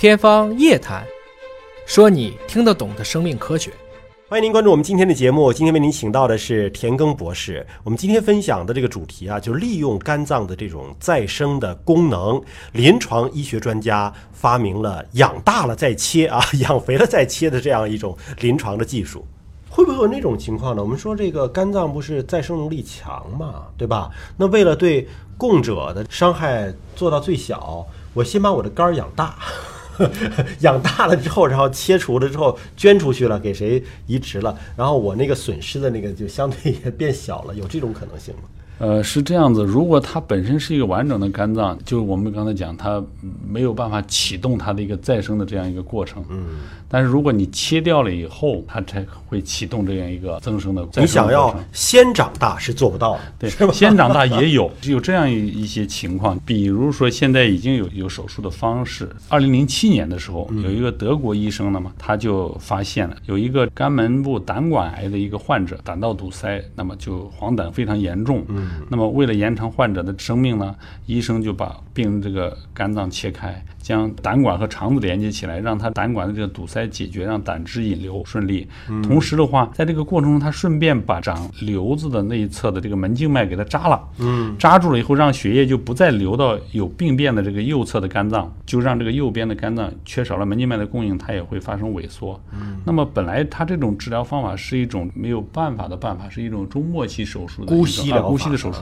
天方夜谭，说你听得懂的生命科学。欢迎您关注我们今天的节目。今天为您请到的是田耕博士。我们今天分享的这个主题啊，就是利用肝脏的这种再生的功能。临床医学专家发明了养大了再切啊，养肥了再切的这样一种临床的技术。会不会有那种情况呢？我们说这个肝脏不是再生能力强嘛，对吧？那为了对供者的伤害做到最小，我先把我的肝养大。养大了之后，然后切除了之后捐出去了，给谁移植了，然后我那个损失的那个就相对也变小了，有这种可能性吗？呃，是这样子。如果它本身是一个完整的肝脏，就是我们刚才讲，它没有办法启动它的一个再生的这样一个过程。嗯。但是如果你切掉了以后，它才会启动这样一个增生的。你想要先长大是做不到的，对，先长大也有有这样一一些情况。比如说现在已经有有手术的方式。二零零七年的时候，有一个德国医生，呢嘛他就发现了有一个肝门部胆管癌的一个患者，胆道堵塞，那么就黄疸非常严重。嗯。那么，为了延长患者的生命呢，医生就把病人这个肝脏切开，将胆管和肠子连接起来，让他胆管的这个堵塞解决，让胆汁引流顺利。同时的话，在这个过程中，他顺便把长瘤子的那一侧的这个门静脉给它扎了。嗯，扎住了以后，让血液就不再流到有病变的这个右侧的肝脏，就让这个右边的肝脏缺少了门静脉的供应，它也会发生萎缩。嗯，那么本来他这种治疗方法是一种没有办法的办法，是一种中末期手术的姑息疗法，手术。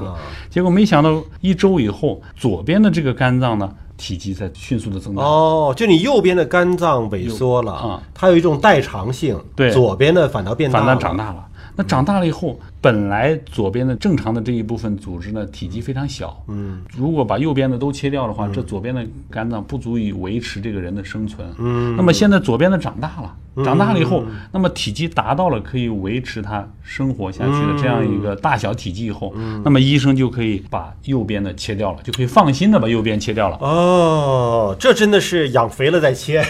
结果没想到一周以后，左边的这个肝脏呢，体积在迅速的增大。哦，就你右边的肝脏萎缩了啊，它有一种代偿性。对，左边的反倒变大，反倒长大了。那长大了以后，本来左边的正常的这一部分组织呢，体积非常小。嗯，如果把右边的都切掉的话，这左边的肝脏不足以维持这个人的生存。嗯，那么现在左边的长大了，长大了以后，那么体积达到了可以维持他生活下去的这样一个大小体积以后，那么医生就可以把右边的切掉了，就可以放心的把右边切掉了。哦，这真的是养肥了再切，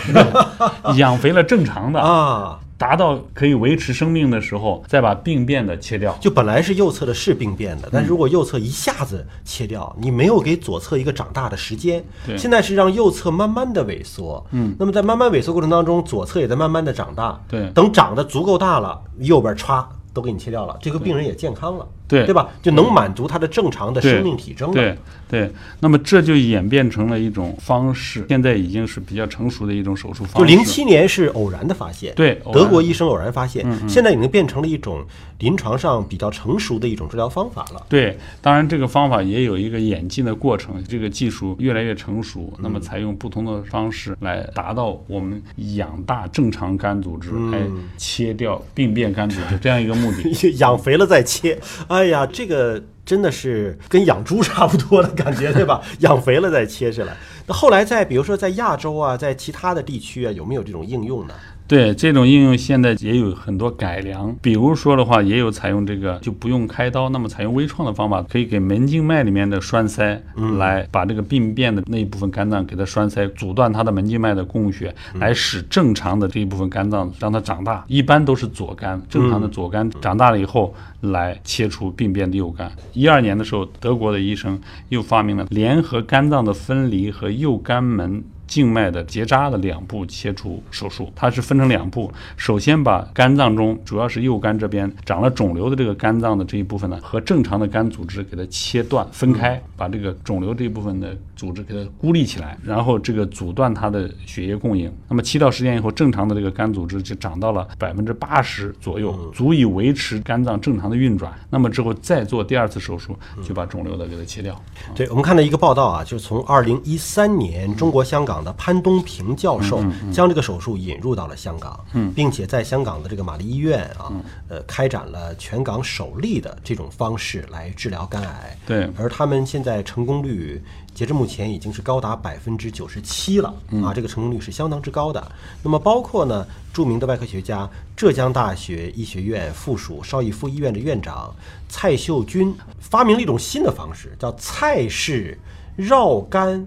养肥了正常的啊。达到可以维持生命的时候，再把病变的切掉。就本来是右侧的是病变的，但是如果右侧一下子切掉，你没有给左侧一个长大的时间。对，现在是让右侧慢慢的萎缩。嗯，那么在慢慢萎缩过程当中，左侧也在慢慢的长大。对，等长得足够大了，右边歘都给你切掉了，这个病人也健康了。对对吧？就能满足他的正常的生命体征了。对对，那么这就演变成了一种方式，现在已经是比较成熟的一种手术方式。就零七年是偶然的发现，对，德国医生偶然发现，现在已经变成了一种临床上比较成熟的一种治疗方法了。对，当然这个方法也有一个演进的过程，这个技术越来越成熟，那么采用不同的方式来达到我们养大正常肝组织，来切掉病变肝组织这样一个目的。养肥了再切。哎呀，这个真的是跟养猪差不多的感觉，对吧？养肥了再切下来。那后来在比如说在亚洲啊，在其他的地区啊，有没有这种应用呢？对这种应用，现在也有很多改良。比如说的话，也有采用这个就不用开刀，那么采用微创的方法，可以给门静脉里面的栓塞，来把这个病变的那一部分肝脏给它栓塞，阻断它的门静脉的供血，来使正常的这一部分肝脏让它长大。一般都是左肝，正常的左肝长大了以后，来切除病变的右肝。一二年的时候，德国的医生又发明了联合肝脏的分离和右肝门。静脉的结扎的两步切除手术，它是分成两步。首先把肝脏中主要是右肝这边长了肿瘤的这个肝脏的这一部分呢，和正常的肝组织给它切断分开，把这个肿瘤这一部分的组织给它孤立起来，然后这个阻断它的血液供应。那么七到十天以后，正常的这个肝组织就长到了百分之八十左右，足以维持肝脏正常的运转。那么之后再做第二次手术，就把肿瘤的给它切掉。对我们看到一个报道啊，就是从二零一三年中国香港。的潘东平教授将这个手术引入到了香港，并且在香港的这个玛丽医院啊，呃，开展了全港首例的这种方式来治疗肝癌。对，而他们现在成功率截至目前已经是高达百分之九十七了啊，这个成功率是相当之高的。那么，包括呢，著名的外科学家、浙江大学医学院附属邵逸夫医院的院长蔡秀军发明了一种新的方式，叫蔡氏绕肝。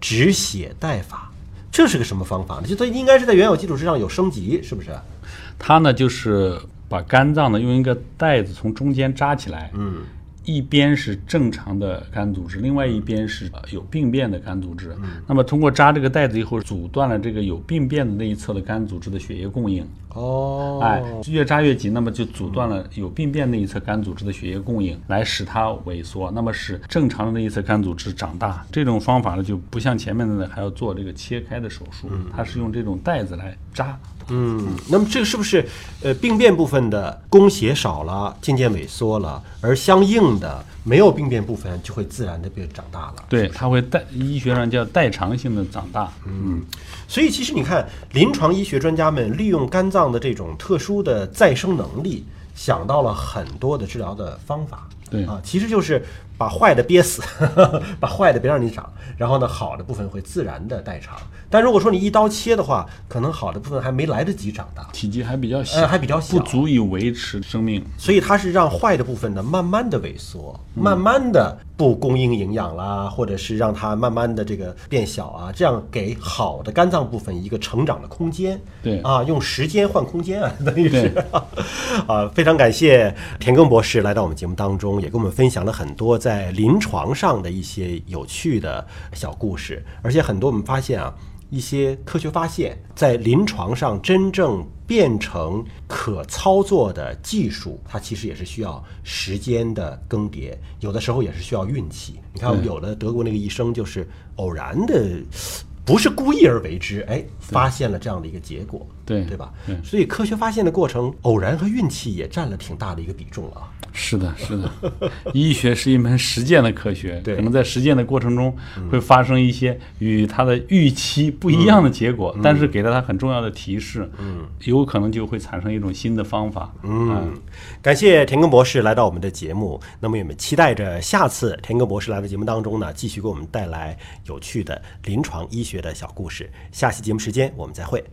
止血带法，这是个什么方法呢？就它应该是在原有基础之上有升级，是不是？它呢，就是把肝脏呢用一个带子从中间扎起来，嗯，一边是正常的肝组织，另外一边是呃有病变的肝组织。那么通过扎这个袋子以后，阻断了这个有病变的那一侧的肝组织的血液供应。哦，哎，越扎越紧，那么就阻断了有病变那一侧肝组织的血液供应，来使它萎缩，那么使正常的那一侧肝组织长大。这种方法呢，就不像前面的呢还要做这个切开的手术，它是用这种袋子来扎。嗯，那么这个是不是呃病变部分的供血少了，渐渐萎缩了，而相应的没有病变部分就会自然的变长大了？对，它会代医学上叫代偿性的长大。嗯，所以其实你看，临床医学专家们利用肝脏的这种特殊的再生能力，想到了很多的治疗的方法。对啊，其实就是把坏的憋死，把坏的别让你长，然后呢，好的部分会自然的代偿。但如果说你一刀切的话，可能好的部分还没来得及长大，体积还比较小，呃还比较小不足以维持生命。所以它是让坏的部分呢慢慢的萎缩，慢慢的不供应营养啦，或者是让它慢慢的这个变小啊，这样给好的肝脏部分一个成长的空间。对啊，用时间换空间啊，等于是 啊，非常感谢田耕博士来到我们节目当中，也跟我们分享了很多在临床上的一些有趣的小故事，而且很多我们发现啊。一些科学发现，在临床上真正变成可操作的技术，它其实也是需要时间的更迭，有的时候也是需要运气。你看，有的德国那个医生就是偶然的，不是故意而为之，哎，发现了这样的一个结果，对对吧？对所以科学发现的过程，偶然和运气也占了挺大的一个比重了啊。是的，是的，医学是一门实践的科学，对可能在实践的过程中会发生一些与他的预期不一样的结果，但是给了他很重要的提示，嗯，有可能就会产生一种新的方法，嗯，感谢田耕博士来到我们的节目。那么我们期待着下次田耕博士来到节目当中呢，继续给我们带来有趣的临床医学的小故事。下期节目时间我们再会。